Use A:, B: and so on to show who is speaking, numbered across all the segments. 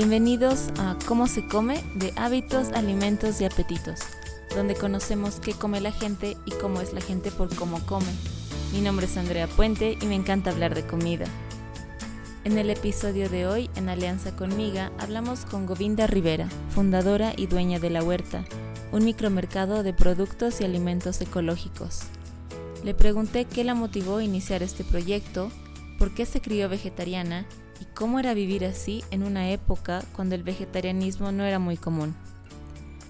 A: Bienvenidos a Cómo se come de hábitos, alimentos y apetitos, donde conocemos qué come la gente y cómo es la gente por cómo come. Mi nombre es Andrea Puente y me encanta hablar de comida. En el episodio de hoy, en alianza con Miga, hablamos con Govinda Rivera, fundadora y dueña de La Huerta, un micromercado de productos y alimentos ecológicos. Le pregunté qué la motivó a iniciar este proyecto, por qué se crió vegetariana y cómo era vivir así en una época cuando el vegetarianismo no era muy común.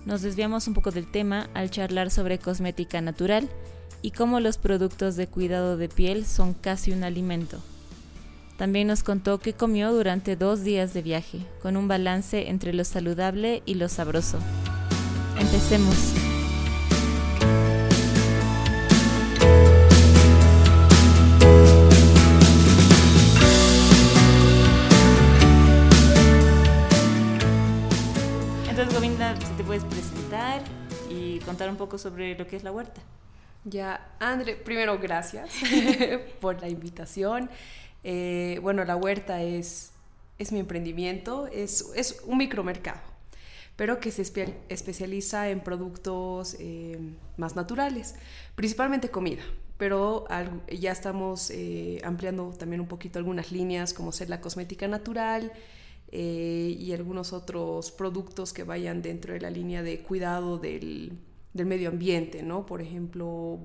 A: Nos desviamos un poco del tema al charlar sobre cosmética natural y cómo los productos de cuidado de piel son casi un alimento. También nos contó que comió durante dos días de viaje, con un balance entre lo saludable y lo sabroso. Empecemos. Contar un poco sobre lo que es la huerta.
B: Ya, André, primero gracias por la invitación. Eh, bueno, la huerta es, es mi emprendimiento, es, es un micromercado, pero que se espe especializa en productos eh, más naturales, principalmente comida. Pero ya estamos eh, ampliando también un poquito algunas líneas, como ser la cosmética natural, eh, y algunos otros productos que vayan dentro de la línea de cuidado del, del medio ambiente, ¿no? Por ejemplo,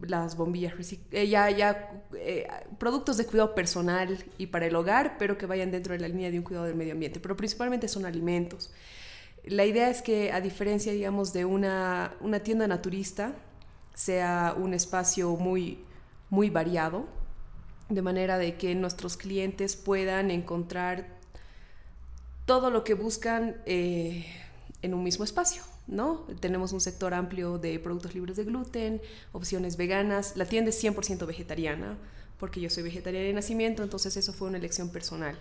B: las bombillas eh, ya, ya eh, productos de cuidado personal y para el hogar, pero que vayan dentro de la línea de un cuidado del medio ambiente, pero principalmente son alimentos. La idea es que a diferencia, digamos, de una, una tienda naturista, sea un espacio muy, muy variado, de manera de que nuestros clientes puedan encontrar todo lo que buscan eh, en un mismo espacio. ¿no? Tenemos un sector amplio de productos libres de gluten, opciones veganas. La tienda es 100% vegetariana, porque yo soy vegetariana de nacimiento, entonces eso fue una elección personal.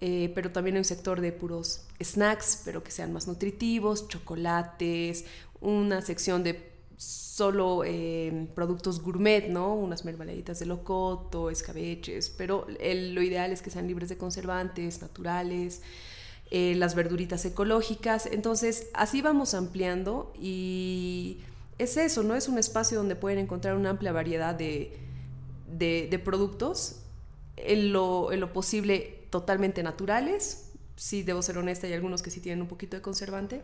B: Eh, pero también hay un sector de puros snacks, pero que sean más nutritivos, chocolates, una sección de solo eh, productos gourmet, ¿no? Unas mermeladitas de locoto, escabeches, pero el, lo ideal es que sean libres de conservantes, naturales, eh, las verduritas ecológicas. Entonces, así vamos ampliando y es eso, ¿no? Es un espacio donde pueden encontrar una amplia variedad de, de, de productos, en lo, en lo posible totalmente naturales. Sí, debo ser honesta, hay algunos que sí tienen un poquito de conservante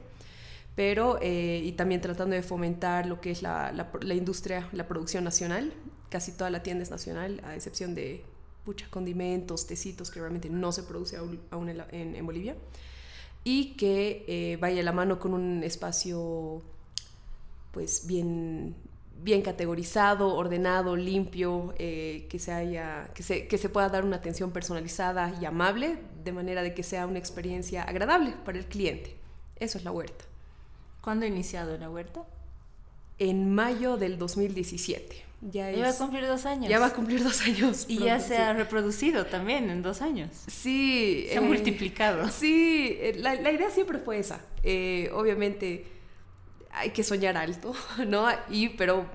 B: pero eh, y también tratando de fomentar lo que es la, la, la, industria, la producción nacional. Casi toda la tienda es nacional, a excepción de pucha, condimentos, tecitos, que realmente no se produce aún, aún en, la, en, en, Bolivia. Y que eh, vaya a la mano con un espacio pues bien, bien categorizado, ordenado, limpio, eh, que, se haya, que, se, que se pueda dar una atención personalizada y amable, de manera de que sea una experiencia agradable para el cliente. Eso es la huerta.
A: ¿Cuándo ha iniciado la huerta?
B: En mayo del 2017.
A: Ya, ya va a cumplir dos años.
B: Ya va a cumplir dos años.
A: Y ya se ha reproducido también en dos años.
B: Sí.
A: Se ha eh, multiplicado.
B: Sí, la, la, idea siempre fue esa. Eh, obviamente hay que soñar alto, ¿no? Y, pero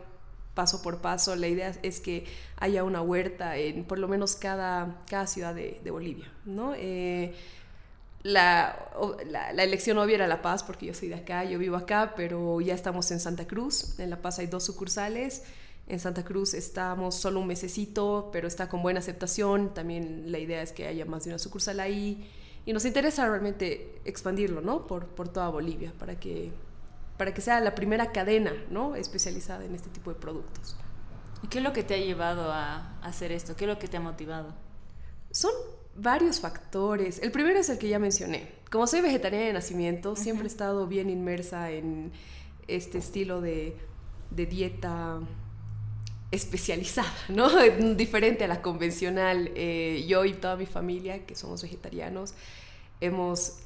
B: paso por paso, la idea es que haya una huerta en por lo menos cada, cada ciudad de, de Bolivia, ¿no? Eh, la, la, la, elección obvia era La Paz, porque yo soy de acá, yo vivo acá, pero ya estamos en Santa Cruz. En La Paz hay dos sucursales. En Santa Cruz estamos solo un mesecito, pero está con buena aceptación. También la idea es que haya más de una sucursal ahí. Y nos interesa realmente expandirlo, ¿no? Por, por toda Bolivia, para que, para que sea la primera cadena, ¿no? Especializada en este tipo de productos.
A: ¿Y qué es lo que te ha llevado a hacer esto? ¿Qué es lo que te ha motivado?
B: Son varios factores. El primero es el que ya mencioné. Como soy vegetariana de nacimiento, uh -huh. siempre he estado bien inmersa en este estilo de, de dieta especializada, ¿no? Diferente a la convencional. Eh, yo y toda mi familia, que somos vegetarianos, hemos,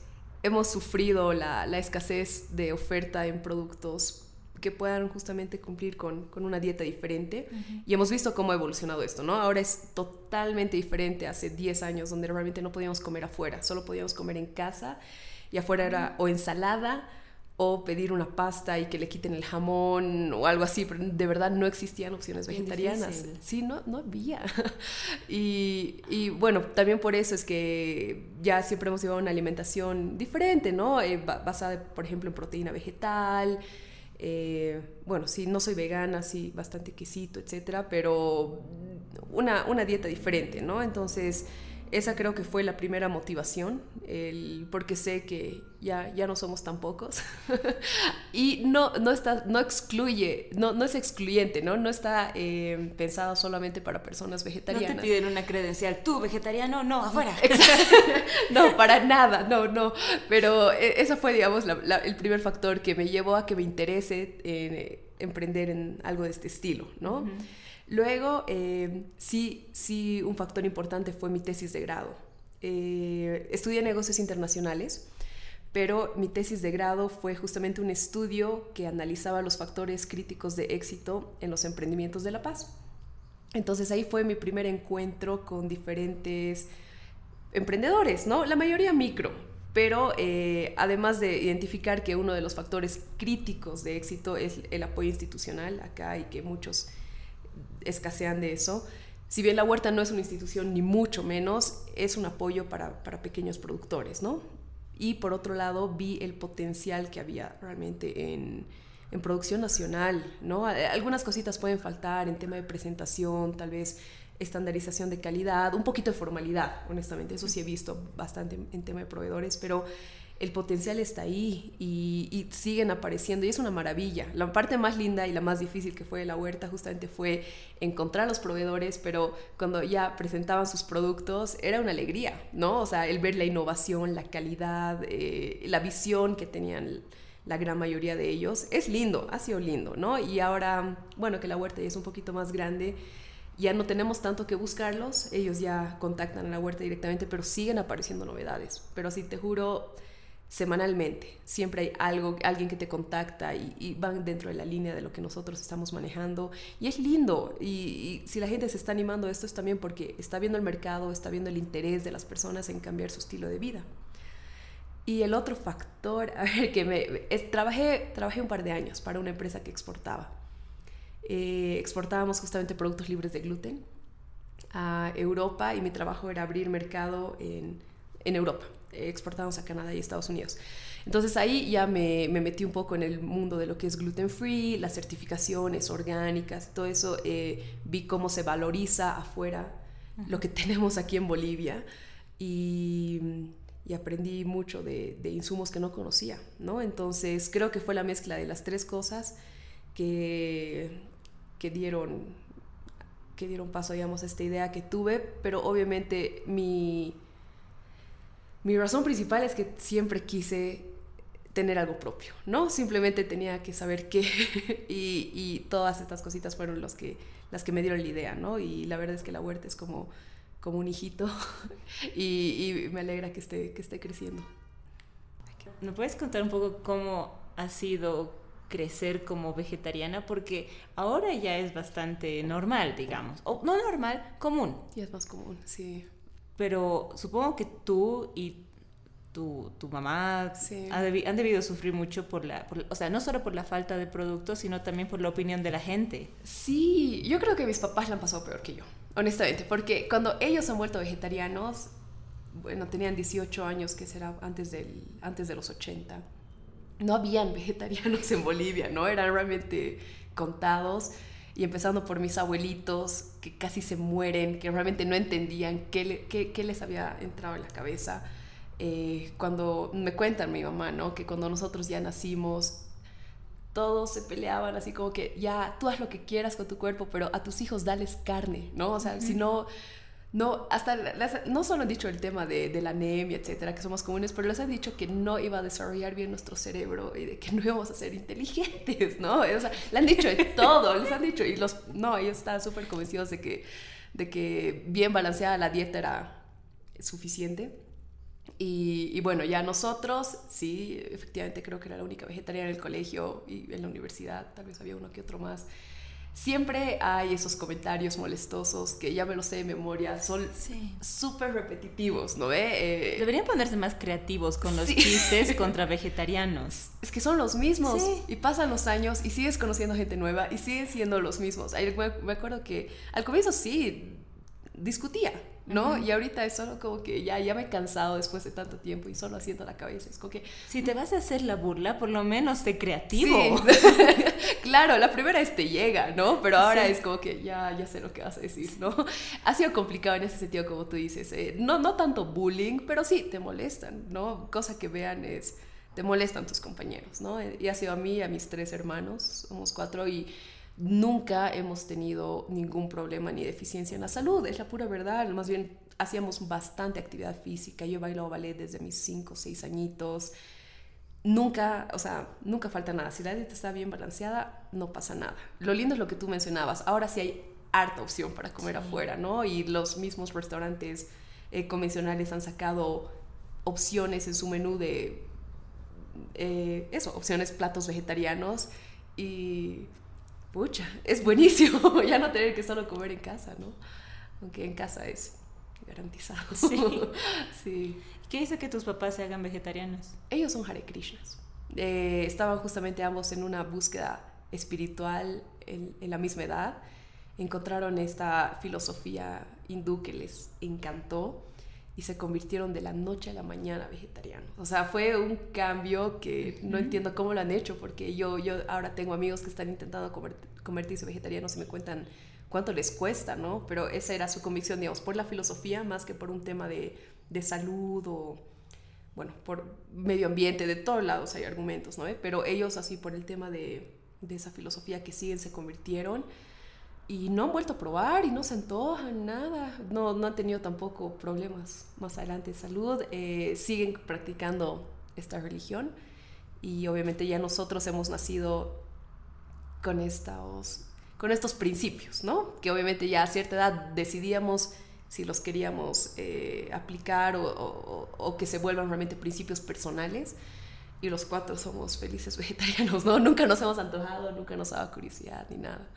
B: hemos sufrido la, la escasez de oferta en productos que puedan justamente cumplir con, con una dieta diferente. Uh -huh. Y hemos visto cómo ha evolucionado esto, ¿no? Ahora es totalmente diferente hace 10 años, donde realmente no podíamos comer afuera, solo podíamos comer en casa y afuera era o ensalada o pedir una pasta y que le quiten el jamón o algo así, pero de verdad no existían opciones vegetarianas. Sí, no, no había. y, y, bueno, también por eso es que ya siempre hemos llevado una alimentación diferente, ¿no? Eh, basada, por ejemplo, en proteína vegetal. Eh, bueno, sí, no soy vegana, sí, bastante quesito, etcétera, pero una, una dieta diferente, ¿no? Entonces esa creo que fue la primera motivación, el, porque sé que ya, ya no somos tan pocos. y no, no, está, no excluye, no, no es excluyente, ¿no? No está eh, pensado solamente para personas vegetarianas.
A: No te piden una credencial, tú vegetariano, no, afuera.
B: no, para nada, no, no. Pero eh, ese fue, digamos, el primer factor que me llevó a que me interese en, eh, emprender en algo de este estilo, ¿no? Luego, eh, sí, sí, un factor importante fue mi tesis de grado. Eh, estudié negocios internacionales, pero mi tesis de grado fue justamente un estudio que analizaba los factores críticos de éxito en los emprendimientos de La Paz. Entonces ahí fue mi primer encuentro con diferentes emprendedores, ¿no? La mayoría micro, pero eh, además de identificar que uno de los factores críticos de éxito es el apoyo institucional acá y que muchos escasean de eso. Si bien la huerta no es una institución ni mucho menos, es un apoyo para, pequeños productores, ¿no? Y por otro lado, vi el potencial que había realmente en, en producción nacional, ¿no? Algunas cositas pueden faltar en tema de presentación, tal vez estandarización de calidad, un poquito de formalidad, honestamente, eso sí he visto bastante en tema de proveedores, pero el potencial está ahí y, siguen apareciendo y es una maravilla. La parte más linda y la más difícil que fue de la huerta justamente fue encontrar a los proveedores, pero cuando ya presentaban sus productos era una alegría, ¿no? O sea, el ver la innovación, la calidad, eh, la visión que tenían la gran mayoría de ellos, es lindo, ha sido lindo, ¿no? Y ahora, bueno, que la huerta ya es un poquito más grande, ya no tenemos tanto que buscarlos, ellos ya contactan a la huerta directamente, pero siguen apareciendo novedades. Pero sí, te juro, semanalmente. Siempre hay algo, alguien que te contacta y, van dentro de la línea de lo que nosotros estamos manejando. Y es lindo. Y, si la gente se está animando esto es también porque está viendo el mercado, está viendo el interés de las personas en cambiar su estilo de vida. Y el otro factor, a ver, que me... trabajé, trabajé un par de años para una empresa que exportaba. Eh, exportábamos justamente productos libres de gluten a Europa y mi trabajo era abrir mercado en, en Europa exportamos a Canadá y Estados Unidos. Entonces ahí ya me, me, metí un poco en el mundo de lo que es gluten free, las certificaciones orgánicas, todo eso. Eh, vi cómo se valoriza afuera lo que tenemos aquí en Bolivia y, y aprendí mucho de, de, insumos que no conocía, ¿no? Entonces creo que fue la mezcla de las tres cosas que, que dieron que dieron paso, digamos, a esta idea que tuve, pero obviamente mi, mi razón principal es que siempre quise tener algo propio, ¿no? Simplemente tenía que saber qué y, todas estas cositas fueron los que, las que me dieron la idea, ¿no? Y la verdad es que la huerta es como, como un hijito y, me alegra que esté, que esté creciendo.
A: ¿Me puedes contar un poco cómo ha sido crecer como vegetariana? Porque ahora ya es bastante normal, digamos. O no normal, común.
B: Y es más común, sí
A: pero supongo que tú y tu, tu mamá han debido sufrir mucho por la, o sea, no solo por la falta de productos, sino también por la opinión de la gente.
B: Sí, yo creo que mis papás la han pasado peor que yo, honestamente, porque cuando ellos han vuelto vegetarianos, bueno, tenían 18 años, que será antes, del, antes de los 80, no habían vegetarianos en Bolivia, ¿no? Eran realmente contados y empezando por mis abuelitos que casi se mueren, que realmente no entendían qué, qué, les había entrado en la cabeza. Eh, cuando me cuentan mi mamá, ¿no? Que cuando nosotros ya nacimos, todos se peleaban así como que ya tú haz lo que quieras con tu cuerpo, pero a tus hijos dales carne, ¿no? O sea, si no no, hasta no solo han dicho el tema de, de, la anemia, etcétera, que somos comunes, pero les han dicho que no iba a desarrollar bien nuestro cerebro y de que no íbamos a ser inteligentes, ¿no? O sea, le han dicho de todo, les han dicho, y los, no, ellos están súper convencidos de que, de que bien balanceada la dieta era suficiente. Y, y, bueno, ya nosotros, sí, efectivamente creo que era la única vegetariana en el colegio y en la universidad, tal vez había uno que otro más. Siempre hay esos comentarios molestosos que ya me lo sé de memoria, son súper repetitivos, ¿no ve?
A: Eh, Deberían ponerse más creativos con los chistes contra vegetarianos.
B: Es que son los mismos y pasan los años y sigues conociendo gente nueva y siguen siendo los mismos. Me acuerdo que al comienzo sí discutía, ¿no? Y ahorita es solo como que ya, ya me he cansado después de tanto tiempo y solo haciendo la cabeza. Es como que...
A: Si te vas a hacer la burla, por lo menos sé creativo.
B: claro, la primera es te llega, ¿no? Pero ahora es como que ya, ya sé lo que vas a decir, ¿no? Ha sido complicado en ese sentido, como tú dices. Eh, no, no tanto bullying, pero sí, te molestan, ¿no? Cosa que vean es... Te molestan tus compañeros, ¿no? Y ha sido a mí, a mis tres hermanos, somos cuatro y nunca hemos tenido ningún problema ni deficiencia en la salud, es la pura verdad, más bien hacíamos bastante actividad física, yo he bailado ballet desde mis 5 o 6 añitos, nunca, o sea, nunca falta nada, si la dieta está bien balanceada, no pasa nada. Lo lindo es lo que tú mencionabas, ahora sí hay harta opción para comer afuera, ¿no? Y los mismos restaurantes eh, convencionales han sacado opciones en su menú de, eh, eso, opciones platos vegetarianos. Y pucha, es buenísimo ya no tener que solo comer en casa, ¿no? Aunque en casa es garantizado. Sí.
A: sí. ¿Qué hizo que tus papás se hagan vegetarianos?
B: Ellos son Hare Krishnas. Eh, estaban justamente ambos en una búsqueda espiritual en, en, la misma edad. Encontraron esta filosofía hindú que les encantó y se convirtieron de la noche a la mañana vegetarianos. O sea, fue un cambio que no entiendo cómo lo han hecho, porque yo, yo ahora tengo amigos que están intentando convertirse vegetarianos y me cuentan cuánto les cuesta, ¿no? Pero esa era su convicción, digamos, por la filosofía más que por un tema de, de salud o, bueno, por medio ambiente, de todos lados hay argumentos, ¿no? Pero ellos así por el tema de, de esa filosofía que siguen se convirtieron y no han vuelto a probar y no se antojan nada. No, no han tenido tampoco problemas más adelante de salud. Eh, siguen practicando esta religión y obviamente ya nosotros hemos nacido con estos, con estos principios, ¿no? Que obviamente ya a cierta edad decidíamos si los queríamos eh, aplicar o, o, que se vuelvan realmente principios personales. Y los cuatro somos felices vegetarianos, ¿no? Nunca nos hemos antojado, nunca nos ha dado curiosidad ni nada.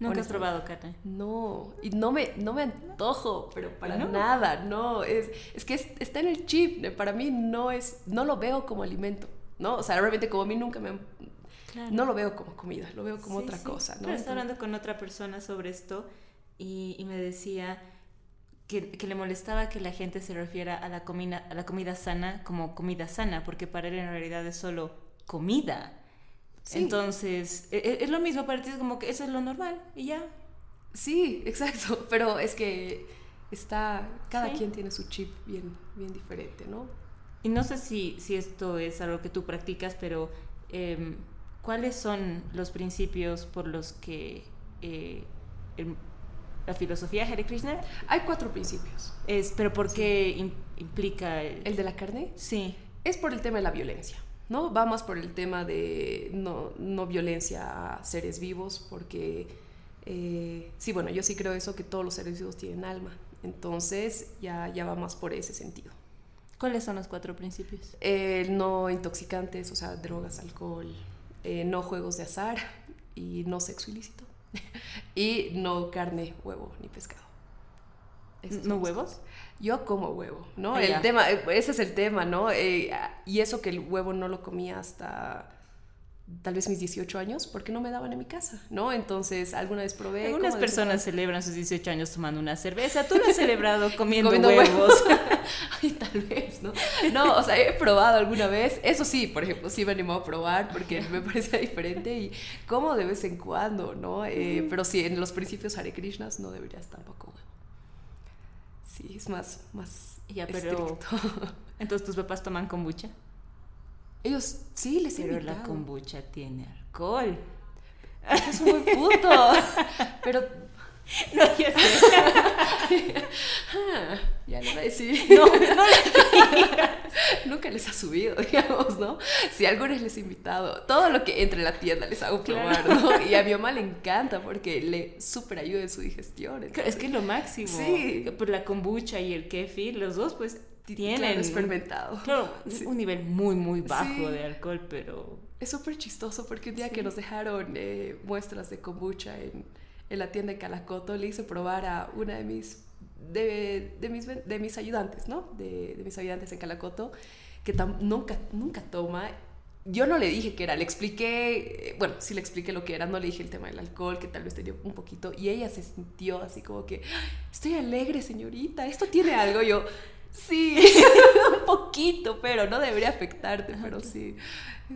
A: ¿Nunca has probado carne?
B: No, y no me, no me antojo, pero para nada, no, es, es que está en el chip, para mí no es, no lo veo como alimento, ¿no? O sea, realmente como a mí nunca me... No lo veo como comida, lo veo como otra cosa, ¿no?
A: Pero estaba hablando con otra persona sobre esto y, y me decía que, que, le molestaba que la gente se refiera a la, comida, a la comida sana como comida sana, porque para él en realidad es solo comida. Entonces, e, e, es, lo mismo para ti, es como que eso es lo normal y ya.
B: Sí, exacto, pero es que está, cada quien tiene su chip bien, bien diferente, ¿no?
A: Y no sé si, si esto es algo que tú practicas, pero em, ¿cuáles son los principios por los que eh, la filosofía Hare Krishna?
B: Hay cuatro principios.
A: Es, pero ¿por qué implica
B: el... ¿El de la carne?
A: Sí.
B: Es por el tema de la violencia. ¿No? Vamos por el tema de no, no violencia a seres vivos, porque eh, sí, bueno, yo sí creo eso, que todos los seres vivos tienen alma. Entonces ya, ya va más por ese sentido.
A: ¿Cuáles son los cuatro principios?
B: no intoxicantes, o sea, drogas, alcohol, eh, no juegos de azar y no sexo ilícito. y no carne, huevo ni pescado.
A: ¿No huevos?
B: yo como huevo, ¿no? Ah, el tema, ese es el tema, ¿no? Eh, y eso que el huevo no lo comía hasta tal vez mis 18 años, porque no me daban en mi casa, ¿no? Entonces, alguna vez probé...
A: Algunas personas celebran sus 18 años tomando una cerveza, tú lo has celebrado comiendo, huevos.
B: Ay, tal vez, ¿no? No, o sea, he probado alguna vez, eso sí, por ejemplo, sí me animó a probar porque me parece diferente y como de vez en cuando, ¿no? Eh, pero sí, en los principios Hare Krishnas no deberías tampoco sí, es más, más
A: ya, pero Entonces, ¿tus papás toman kombucha?
B: Ellos sí les
A: Pero la kombucha tiene alcohol.
B: Es un buen punto. pero no, ya sé. ah, ya le voy a decir. No, no Nunca les ha subido, digamos, ¿no? Si alguna vez les he invitado, todo lo que entre la tienda les hago probar, ¿no? Y a mi mamá le encanta porque le súper ayuda en su digestión.
A: Es que es lo máximo. Sí. Por la kombucha y el kefir, los dos, pues
B: tienen experimentado.
A: Claro, un nivel muy, muy bajo de alcohol, pero...
B: Es súper chistoso porque un día que nos dejaron eh, muestras de kombucha en, en, la tienda de Calacoto, le hice probar a una de mis, de, de mis, de mis ayudantes, ¿no? De, mis ayudantes en Calacoto, que nunca, nunca toma yo no le dije que era, le expliqué, bueno, sí le expliqué lo que era, no le dije el tema del alcohol, que tal vez tenía un poquito, y ella se sintió así como que, estoy alegre, señorita, esto tiene algo, yo, sí, un poquito, pero no debería afectarte, pero sí.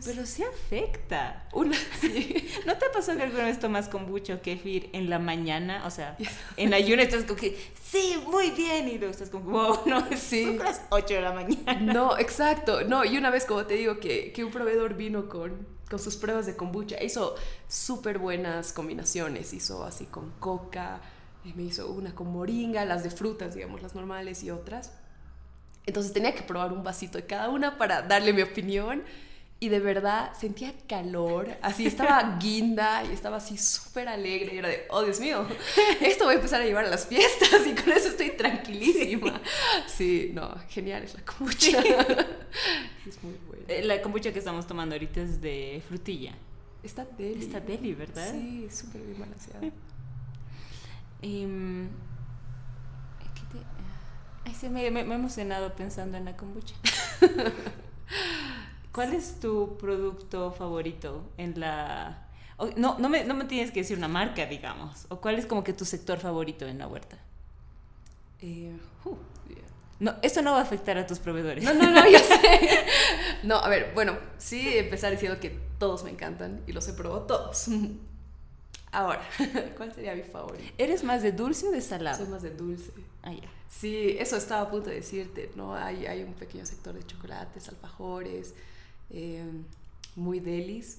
A: Pero sí afecta. Una, sí. ¿No te pasó que alguna vez tomas kombucha o kefir en la mañana? O sea, en ayuno estás como que, sí, muy bien. Y luego estás como, wow, no, sí. son las 8 de la mañana.
B: No, exacto. No, y una vez, como te digo, que, que un proveedor vino con, con sus pruebas de kombucha, hizo súper buenas combinaciones. Hizo así con coca, y me hizo una con moringa, las de frutas, digamos, las normales y otras. Entonces tenía que probar un vasito de cada una para darle mi opinión y de verdad sentía calor, así estaba guinda y estaba así súper alegre y era de, oh Dios mío, esto voy a empezar a llevar a las fiestas y con eso estoy tranquilísima. Sí, no, genial es la kombucha.
A: es muy buena. Eh, la kombucha que estamos tomando ahorita es de frutilla.
B: Está deli.
A: Está deli, ¿verdad?
B: Sí, súper bien balanceada.
A: Em, ay, sí, me, me, me he emocionado pensando en la kombucha. ¿Cuál es tu producto favorito en la... No, no, me, no me tienes que decir una marca, digamos. ¿O cuál es como que tu sector favorito en la huerta?
B: Eh, uh,
A: no, esto no va a afectar a tus proveedores.
B: No, no, no, yo sé. No, a ver, bueno, sí empezar diciendo que todos me encantan y los he probado todos. Ahora, ¿cuál sería mi favorito?
A: ¿Eres más de dulce o de salado?
B: Soy más de dulce.
A: Ah, ya.
B: Sí, eso estaba a punto de decirte, ¿no? Hay, hay un pequeño sector de chocolates, alfajores, eh, muy delis.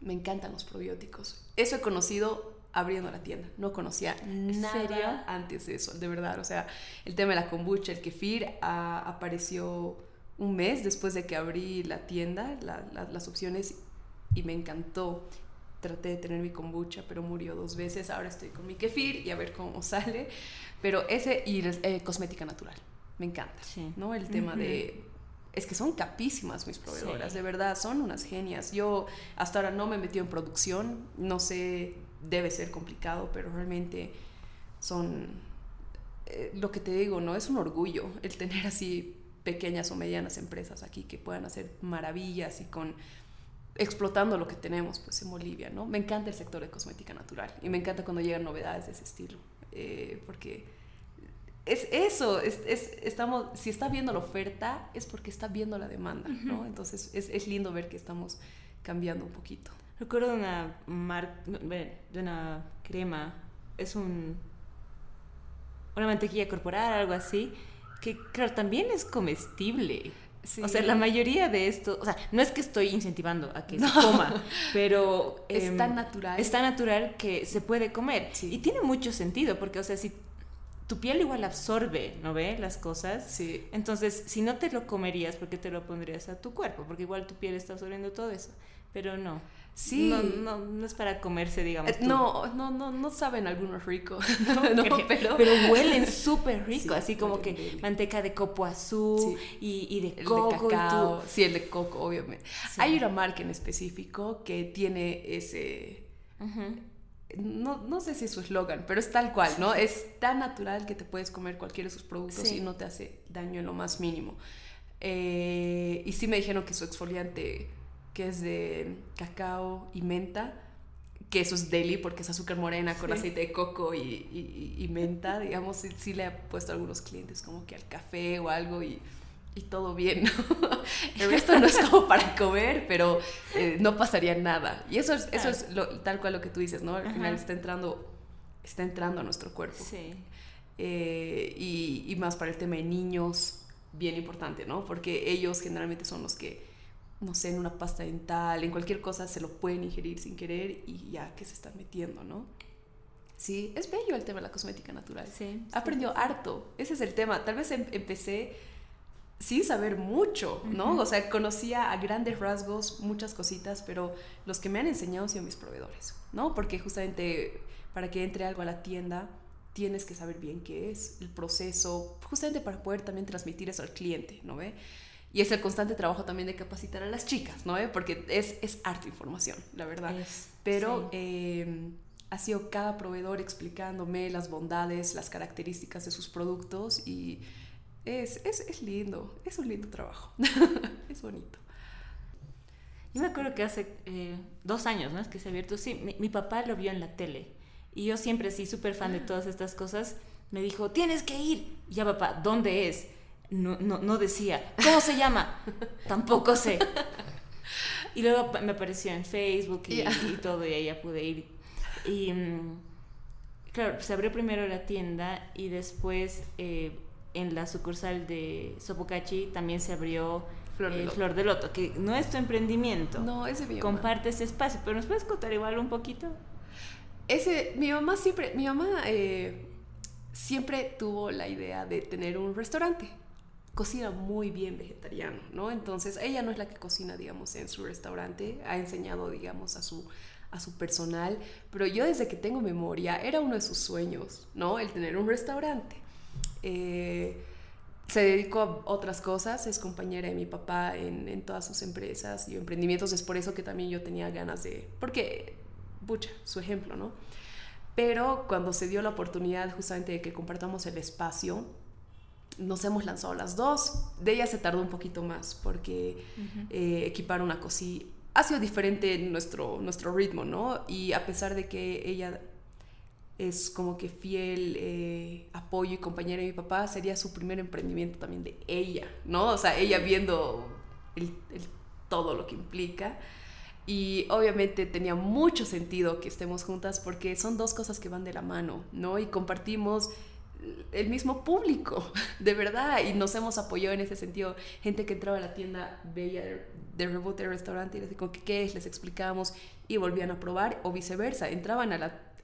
B: Me encantan los probióticos. Eso he conocido abriendo la tienda. No conocía nada antes de eso, de verdad. O sea, el tema de la kombucha, el kefir, apareció un mes después de que abrí la tienda, las opciones, y me encantó. Traté de tener mi kombucha, pero murió dos veces. Ahora estoy con mi kefir y a ver cómo sale. Pero ese y eh, cosmética natural. Me encanta. ¿no? El tema de es que son capísimas mis proveedoras, de verdad, son unas genias. Yo hasta ahora no me he metido en producción, no sé, debe ser complicado, pero realmente son, eh, lo que te digo, ¿no? Es un orgullo el tener así pequeñas o medianas empresas aquí que puedan hacer maravillas y con explotando lo que tenemos pues en Bolivia, ¿no? Me encanta el sector de cosmética natural y me encanta cuando llegan novedades de ese estilo, eh, porque es eso, es, estamos, si está viendo la oferta es porque está viendo la demanda, ¿no? Entonces es, lindo ver que estamos cambiando un poquito.
A: Recuerdo una marca, de una crema, es un una mantequilla corporal, algo así, que claro, también es comestible. O sea, la mayoría de esto, o sea, no es que estoy incentivando a que se coma, pero...
B: es tan em, natural.
A: Es tan natural que se puede comer. Y tiene mucho sentido, porque, o sea, si tu piel igual absorbe, ¿no ve? Las cosas.
B: Sí.
A: Entonces, si no te lo comerías, ¿por qué te lo pondrías a tu cuerpo? Porque igual tu piel está absorbiendo todo eso. Pero no.
B: Sí.
A: No, no, no es para comerse, digamos.
B: Eh, no, no, no, no saben algunos ricos. No,
A: pero, pero huelen súper rico, así como que manteca de copo azul y, y, de coco. De cacao.
B: Sí, el de coco, obviamente. Hay una marca en específico que tiene ese no, no sé si es su eslogan, pero es tal cual, ¿no? Es tan natural que te puedes comer cualquiera de sus productos y no te hace daño en lo más mínimo. Eh, y sí me dijeron que su exfoliante, que es de cacao y menta, que eso es deli porque es azúcar morena con aceite de coco y, y, menta, digamos, sí, sí, le ha puesto a algunos clientes como que al café o algo y y todo bien, ¿no? El resto no es como para comer, pero eh, no pasaría nada. Y eso es, eso es tal cual lo que tú dices, ¿no? Al final está entrando, está entrando a nuestro cuerpo.
A: Sí.
B: Eh, y, y, más para el tema de niños, bien importante, ¿no? Porque ellos generalmente son los que, no sé, en una pasta dental, en cualquier cosa se lo pueden ingerir sin querer y ya que se están metiendo, ¿no? Sí, es bello el tema de la cosmética natural.
A: Sí.
B: Aprendió harto. Ese es el tema. Tal vez em, empecé sin saber mucho, ¿no? O sea, conocía a grandes rasgos muchas cositas, pero los que me han enseñado han sido mis proveedores, ¿no? Porque justamente para que entre algo a la tienda tienes que saber bien qué es el proceso, justamente para poder también transmitir eso al cliente, ¿no ve? Y es el constante trabajo también de capacitar a las chicas, ¿no ve? Porque es, es harta información, la verdad. Pero em, ha sido cada proveedor explicándome las bondades, las características de sus productos y es, es, es lindo, es un lindo trabajo, es bonito.
A: Yo me acuerdo que hace eh, dos años, ¿no? Es que se ha abierto, sí, mi, mi papá lo vio en la tele y yo siempre sí, súper fan de todas estas cosas, me dijo, tienes que ir. ya papá, ¿dónde es? No, no, no decía, ¿cómo se llama? Tampoco sé. Y luego me apareció en Facebook y, y todo, y ahí ya pude ir. Y mm, claro, se abrió primero la tienda y después eh, en la sucursal de Sopocachi también se abrió Flor de, eh, Flor de Loto, que no es tu emprendimiento.
B: No, ese mío.
A: Comparte ese espacio, pero ¿nos puedes contar igual un poquito?
B: ese, mi mamá siempre, mi mamá eh, siempre tuvo la idea de tener un restaurante. Cocina muy bien vegetariano, ¿no? Entonces, ella no es la que cocina, digamos, en su restaurante, ha enseñado, digamos, a su, a su personal, pero yo desde que tengo memoria era uno de sus sueños, ¿no? El tener un restaurante. Eh, se dedicó a otras cosas, es compañera de mi papá en, en, todas sus empresas y emprendimientos, es por eso que también yo tenía ganas de, porque pucha, su ejemplo, ¿no? Pero cuando se dio la oportunidad justamente de que compartamos el espacio, nos hemos lanzado las dos. De ella se tardó un poquito más porque eh, equipar una cosilla ha sido diferente en nuestro, nuestro ritmo, ¿no? Y a pesar de que ella es como que fiel eh, apoyo y compañera de mi papá, sería su primer emprendimiento también de ella, ¿no? O sea, ella viendo el, todo lo que implica. Y obviamente tenía mucho sentido que estemos juntas porque son dos cosas que van de la mano, ¿no? Y compartimos el mismo público, de verdad, y nos hemos apoyado en ese sentido. Gente que entraba a la tienda veía de reboot del restaurante y les decía, ¿qué es? Les explicábamos y volvían a probar, o viceversa, entraban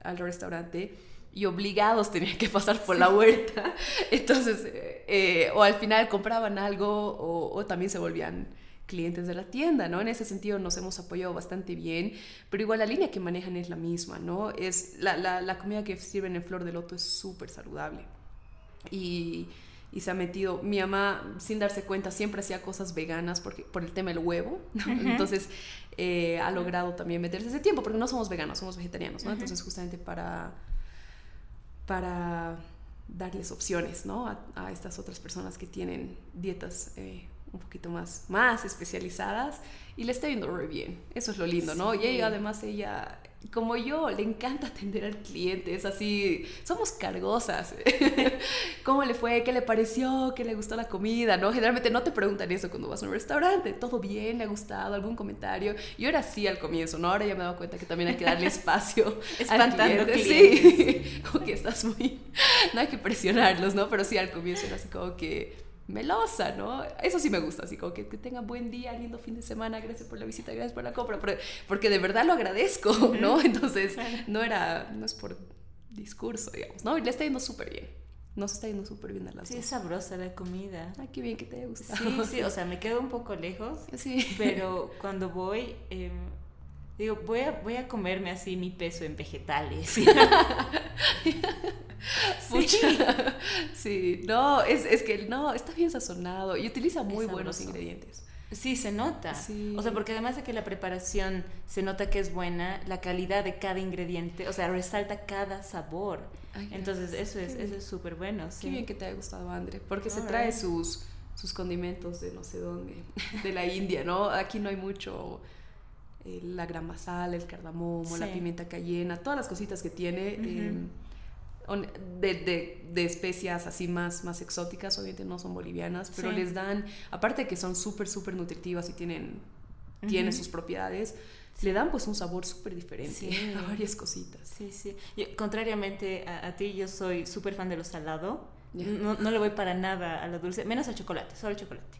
B: al restaurante y obligados tenían que pasar por la huerta. Entonces, eh, o al final compraban algo o, o también se volvían clientes de la tienda, ¿no? En ese sentido nos hemos apoyado bastante bien, pero igual la línea que manejan es la misma, ¿no? Es la, la, comida que sirven en Flor de Loto es súper saludable. Y, y, se ha metido, mi mamá sin darse cuenta siempre hacía cosas veganas porque, por el tema del huevo, entonces eh, ha logrado también meterse ese tiempo, porque no somos veganos, somos vegetarianos, ¿no? Entonces justamente para, para darles opciones, ¿no? A, a, estas otras personas que tienen dietas eh, un poquito más, más especializadas y le está yendo muy bien. Eso es lo lindo, ¿no? Y ella, además, ella, como yo, le encanta atender al cliente, es así, somos cargosas. ¿Cómo le fue? ¿Qué le pareció? ¿Qué le gustó la comida? ¿No? Generalmente no te preguntan eso cuando vas a un restaurante, ¿todo bien? ¿Le ha gustado? ¿Algún comentario? Yo era así al comienzo, ¿no? Ahora ya me he dado cuenta que también hay que darle espacio.
A: Espantando
B: al cliente. Sí, como que estás muy... No hay que presionarlos, ¿no? Pero sí, al comienzo era así como que melosa, ¿no? Eso sí me gusta, así como que, que tenga buen día, lindo fin de semana, gracias por la visita, gracias por la compra, porque de verdad lo agradezco, ¿no? Entonces, no era, no es por discurso, digamos, ¿no? Y le está yendo súper bien. Nos está yendo súper bien a las
A: Sí, es sabrosa la comida.
B: Ay, qué bien que te haya gustado.
A: Sí, sí, o sea, me quedo un poco lejos, sí. pero cuando voy, em, digo, voy a, voy a comerme así mi peso en vegetales.
B: Sí. sí, no, es, es, que no, está bien sazonado y utiliza muy buenos ingredientes.
A: Sí, se nota. O sea, porque además de que la preparación se nota que es buena, la calidad de cada ingrediente, o sea, resalta cada sabor. Entonces, eso es eso es súper bueno.
B: Qué bien que te haya gustado, André, porque se trae sus, sus condimentos de no sé dónde, de la India, ¿no? Aquí no hay mucho eh, la grama sal, el cardamomo, la pimienta cayena, todas las cositas que tiene de, de, especias así más, más exóticas, obviamente no son bolivianas, pero les dan, aparte de que son súper, súper nutritivas y tienen, tienen sus propiedades, le dan pues un sabor súper diferente a varias cositas.
A: Sí, sí. contrariamente a, ti, yo soy súper fan de lo salado. No, no, le voy para nada a lo dulce, menos al chocolate, solo al chocolate.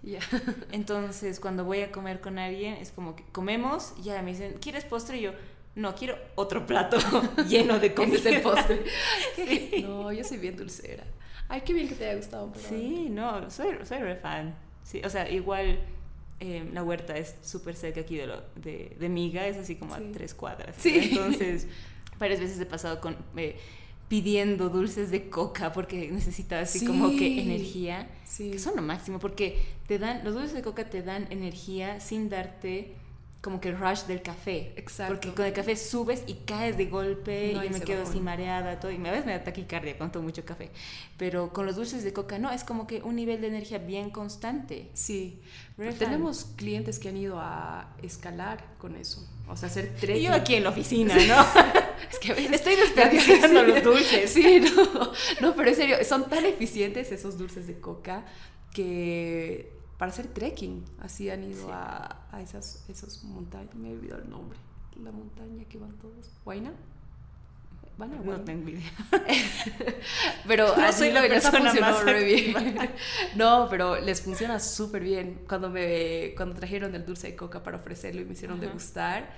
A: Entonces, cuando voy a comer con alguien, es como que comemos y ya me dicen, ¿quieres postre? Y yo, no, quiero otro plato lleno de comida.
B: Ese el postre. No, yo soy bien dulcera. Ay, qué bien que te haya gustado.
A: Sí, no, soy, soy re fan. Sí, o sea, igual em, la huerta es súper cerca aquí de, lo, de, de, Miga, es así como a tres cuadras. Sí. Entonces, varias veces he pasado con... Eh, pidiendo dulces de coca porque necesitaba así como que energía.
B: Sí.
A: Que son lo máximo porque te dan, los dulces de coca te dan energía sin darte como que el rush del café.
B: Exacto.
A: Porque con el café subes y caes de golpe
B: No,
A: y
B: y
A: me quedo así mareada, todo. Y a veces me da taquicardia cuando tomo mucho café. Pero con los dulces de coca no, es como que un nivel de energía bien constante.
B: Sí, tenemos clientes que han ido a escalar con eso, o sea, hacer
A: Y
B: trekking.
A: yo aquí en la oficina, ¿no?
B: es que a veces
A: Estoy desperdiciando los dulces.
B: Sí, no, no, pero en serio, son tan eficientes esos dulces de coca que para hacer trekking, así han ido
A: Sí.
B: a, a esas, esas montañas, me he olvidado el nombre, la montaña que van todos, ¿Huayna? ¿Van a
A: No
B: Huayna?
A: tengo idea.
B: Pero
A: No
B: así
A: soy la persona
B: funcionado
A: más
B: re bien. No, pero les funciona súper bien. Cuando me cuando trajeron el dulce de coca para ofrecerlo y me hicieron
A: Ajá.
B: degustar,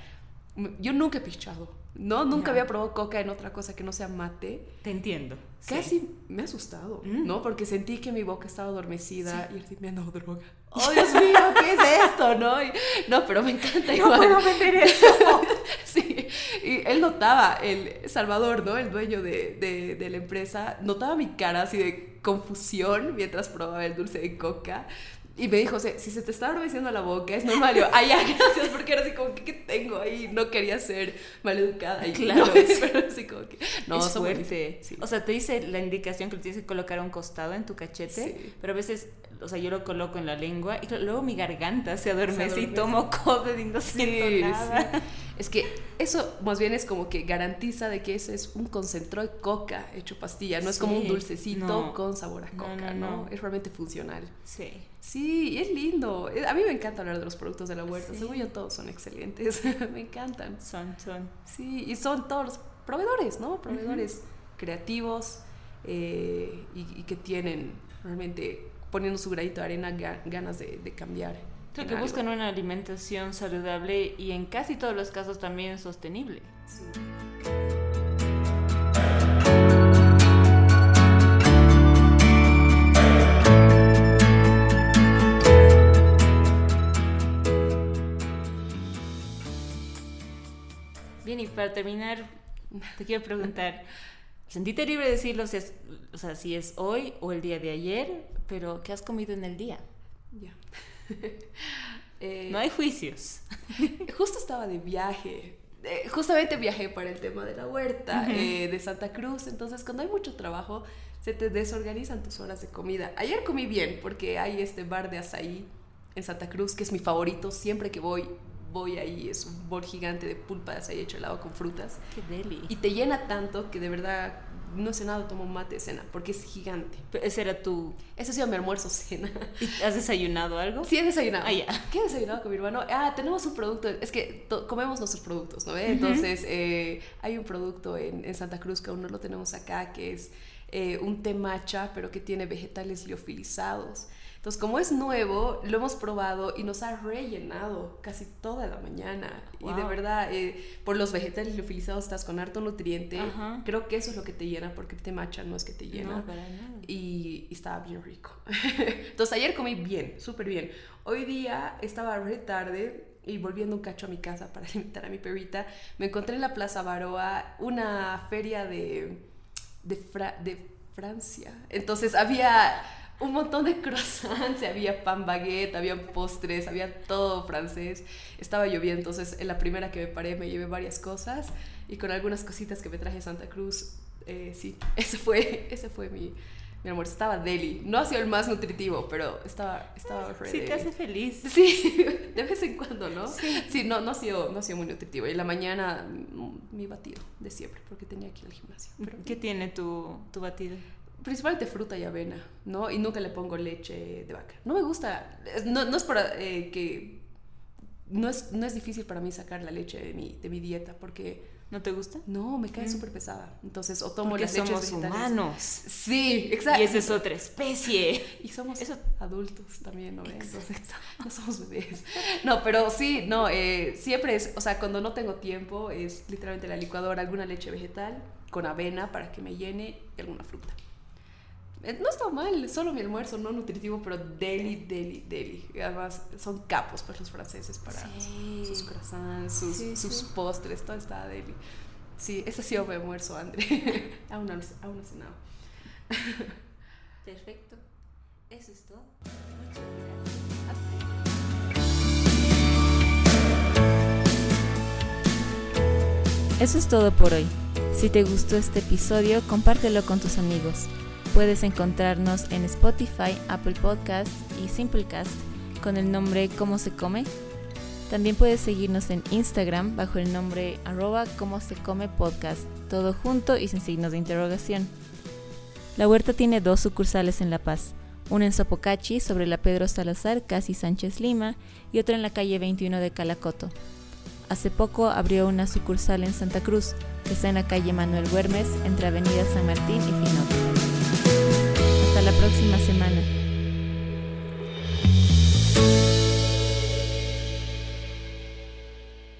B: yo nunca he pichado. No, nunca había probado coca en otra cosa que no sea mate.
A: Te entiendo. Sí.
B: Casi me ha asustado,
A: Mm.
B: ¿no? Porque sentí que mi boca estaba adormecida y así me han dado droga.
A: ¡Oh, Dios mío!
B: ¿Qué es esto? ¿No? Y- no, pero me encanta
A: No
B: igual.
A: puedo vender eso.
B: Sí, y él notaba, el Salvador, ¿no? El dueño de, de- de la empresa, notaba mi cara así de confusión mientras probaba el dulce de coca. Y me dijo, "Se- si se te está adormeciendo la boca, es normal. Yo, ay, ya, gracias, porque era así como, ¿qué, qué tengo ahí? No quería ser maleducada. Y
A: Claro.
B: no, pero así como que, no,
A: es fuerte.
B: Sí.
A: O sea, te dice la indicación que tienes que colocar a un costado en tu cachete,
B: Sí.
A: pero a veces, o sea, yo lo coloco en la lengua y luego mi garganta se adormece, y
B: adormece.
A: tomo cosas y no siento
B: Sí,
A: nada.
B: sí. Es que eso más bien es como que garantiza de que eso es un concentrado de coca hecho pastilla, no es como un dulcecito
A: no.
B: con sabor a coca,
A: no,
B: ¿no?
A: no.
B: Es realmente funcional.
A: Sí.
B: Sí, y es lindo. Eh, A mí me encanta hablar de los productos de la huerta. Según yo, todos son excelentes. me encantan.
A: Son, son.
B: Sí, y son todos los proveedores, ¿no? Proveedores creativos eh, y, y que tienen realmente poniendo su granito de arena ga- ganas de, de cambiar.
A: Creo que
B: algo.
A: buscan una alimentación saludable y en casi todos los casos también sostenible.
B: Sí.
A: Bien, y para terminar, te quiero preguntar, sentite libre de decirlo si es, o sea, si es hoy o el día de ayer, pero ¿qué has comido en el día?
B: Ya. Eh,
A: No hay juicios.
B: Justo estaba de viaje. Eh, justamente viajé para el tema de la huerta eh, de Santa Cruz. Entonces, cuando hay mucho trabajo, se te desorganizan tus horas de comida. Ayer comí bien porque hay este bar de azaí en Santa Cruz que es mi favorito. Siempre que voy, voy ahí. Es un bol gigante de pulpa de azaí hecho helado con frutas.
A: Qué deli.
B: Y te llena tanto que de verdad no he cenado, tomo mate de cena porque es gigante.
A: Ese era tu...
B: Ese ha sido mi almuerzo cena.
A: ¿y ¿Has desayunado algo?
B: Sí, he desayunado.
A: Ah, ya.
B: ¿Qué he desayunado con mi hermano? Ah, tenemos un producto. Es que comemos nuestros productos, ¿no? ve? Entonces, eh, hay un producto en, en Santa Cruz que aún no lo tenemos acá, que es eh, un té matcha, pero que tiene vegetales liofilizados. Entonces, como es nuevo, lo hemos probado y nos ha rellenado casi toda la mañana. Y de verdad, eh, por los vegetales liofilizados estás con harto nutriente.
A: Ajá.
B: Creo que eso es lo que te llena, porque el té matcha no es que te llena
A: No, para nada.
B: y, y estaba bien rico. Entonces ayer comí bien, súper bien. Hoy día estaba re tarde y volviendo un cacho a mi casa para alimentar a mi perrita, me encontré en la Plaza Baroa una feria de, de, Fra- de Francia. Entonces había un montón de croissants, había pan baguette, había postres, había todo francés. Estaba lloviendo, entonces en la primera que me paré me llevé varias cosas y con algunas cositas que me traje de Santa Cruz. eh, sí, ese fue, ese fue mi, mi almuerzo. Estaba deli. No ha sido el más nutritivo, pero estaba, estaba
A: Sí, te hace feliz.
B: Sí, de vez en cuando, ¿no?
A: Sí.
B: Sí, no, no, ha sido, no ha sido muy nutritivo. Y en la mañana, mm, mi batido de siempre, porque tenía que ir al gimnasio. Pero
A: ¿Qué tiene tu, tu batido?
B: Principalmente fruta y avena, ¿no? Y nunca le pongo leche de vaca. No me gusta, no, no es para eh, que... No es, no es difícil para mí sacar la leche de mi, de mi dieta, porque
A: ¿No te gusta?
B: no, me cae
A: Mm.
B: súper pesada. Entonces, o tomo
A: Porque
B: las leches
A: somos
B: vegetales.
A: humanos.
B: Sí, exacto.
A: Y esa es otra especie.
B: Y somos
A: Eso-
B: adultos también, ¿no?
A: Exacto.
B: Entonces, no somos bebés. No, pero sí, no, eh, siempre es, o sea, cuando no tengo tiempo, es literalmente la licuadora, alguna leche vegetal con avena para que me llene y alguna fruta. Eh, No está mal, solo mi almuerzo no nutritivo, pero deli, deli, deli. Y además, son capos pues los franceses para
A: Sí.
B: sus croissants, sus,
A: Sí,
B: sus
A: sí.
B: postres, todo está deli. Sí, ese ha sido mi almuerzo, André. aún no, aún no cenado.
A: Perfecto. Eso es todo. Eso es todo por hoy. Si te gustó este episodio, compártelo con tus amigos. Puedes encontrarnos en Spotify, Apple Podcast y Simplecast con el nombre Cómo se come. También puedes seguirnos en Instagram bajo el nombre arroba cómo se come podcast, todo junto y sin signos de interrogación. La huerta tiene dos sucursales en La Paz, una en Sopocachi sobre la Pedro Salazar, casi Sánchez Lima, y otra en la calle 21 de Calacoto. Hace poco abrió una sucursal en Santa Cruz, que está en la calle Manuel Güermes, entre Avenida San Martín y Finot. La próxima semana.